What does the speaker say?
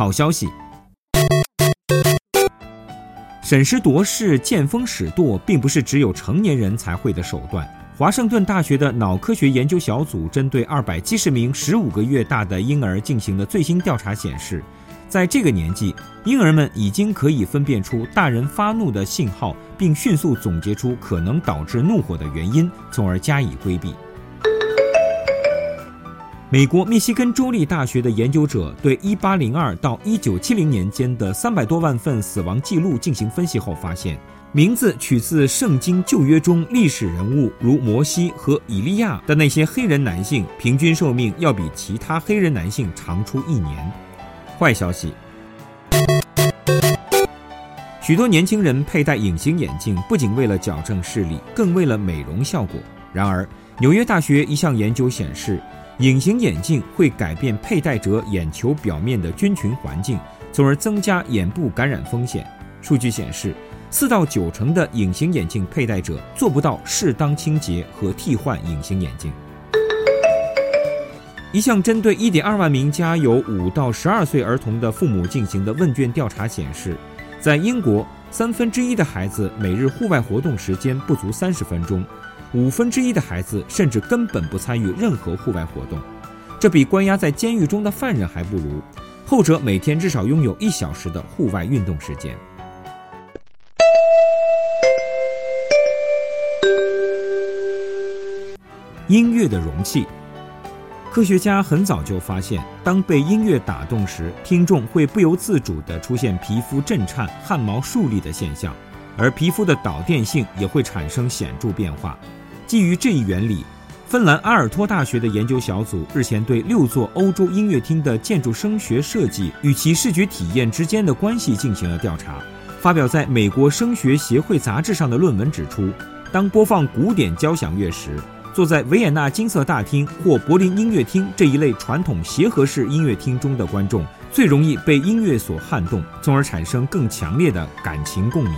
好消息。审时度势、见风使舵，并不是只有成年人才会的手段。华盛顿大学的脑科学研究小组针对二百七十名十五个月大的婴儿进行的最新调查显示，在这个年纪，婴儿们已经可以分辨出大人发怒的信号，并迅速总结出可能导致怒火的原因，从而加以规避。美国密西根州立大学的研究者对1802到1970年间的三百多万份死亡记录进行分析后发现，名字取自圣经旧约中历史人物如摩西和以利亚的那些黑人男性，平均寿命要比其他黑人男性长出一年。坏消息，许多年轻人佩戴隐形眼镜不仅为了矫正视力，更为了美容效果。然而，纽约大学一项研究显示。隐形眼镜会改变佩戴者眼球表面的菌群环境，从而增加眼部感染风险。数据显示，四到九成的隐形眼镜佩戴者做不到适当清洁和替换隐形眼镜。一项针对1.2万名家有5到12岁儿童的父母进行的问卷调查显示，在英国，三分之一的孩子每日户外活动时间不足30分钟。五分之一的孩子甚至根本不参与任何户外活动，这比关押在监狱中的犯人还不如。后者每天至少拥有一小时的户外运动时间。音乐的容器，科学家很早就发现，当被音乐打动时，听众会不由自主地出现皮肤震颤、汗毛竖立的现象，而皮肤的导电性也会产生显著变化。基于这一原理，芬兰阿尔托大学的研究小组日前对六座欧洲音乐厅的建筑声学设计与其视觉体验之间的关系进行了调查。发表在美国声学协会杂志上的论文指出，当播放古典交响乐时，坐在维也纳金色大厅或柏林音乐厅这一类传统协和式音乐厅中的观众最容易被音乐所撼动，从而产生更强烈的感情共鸣。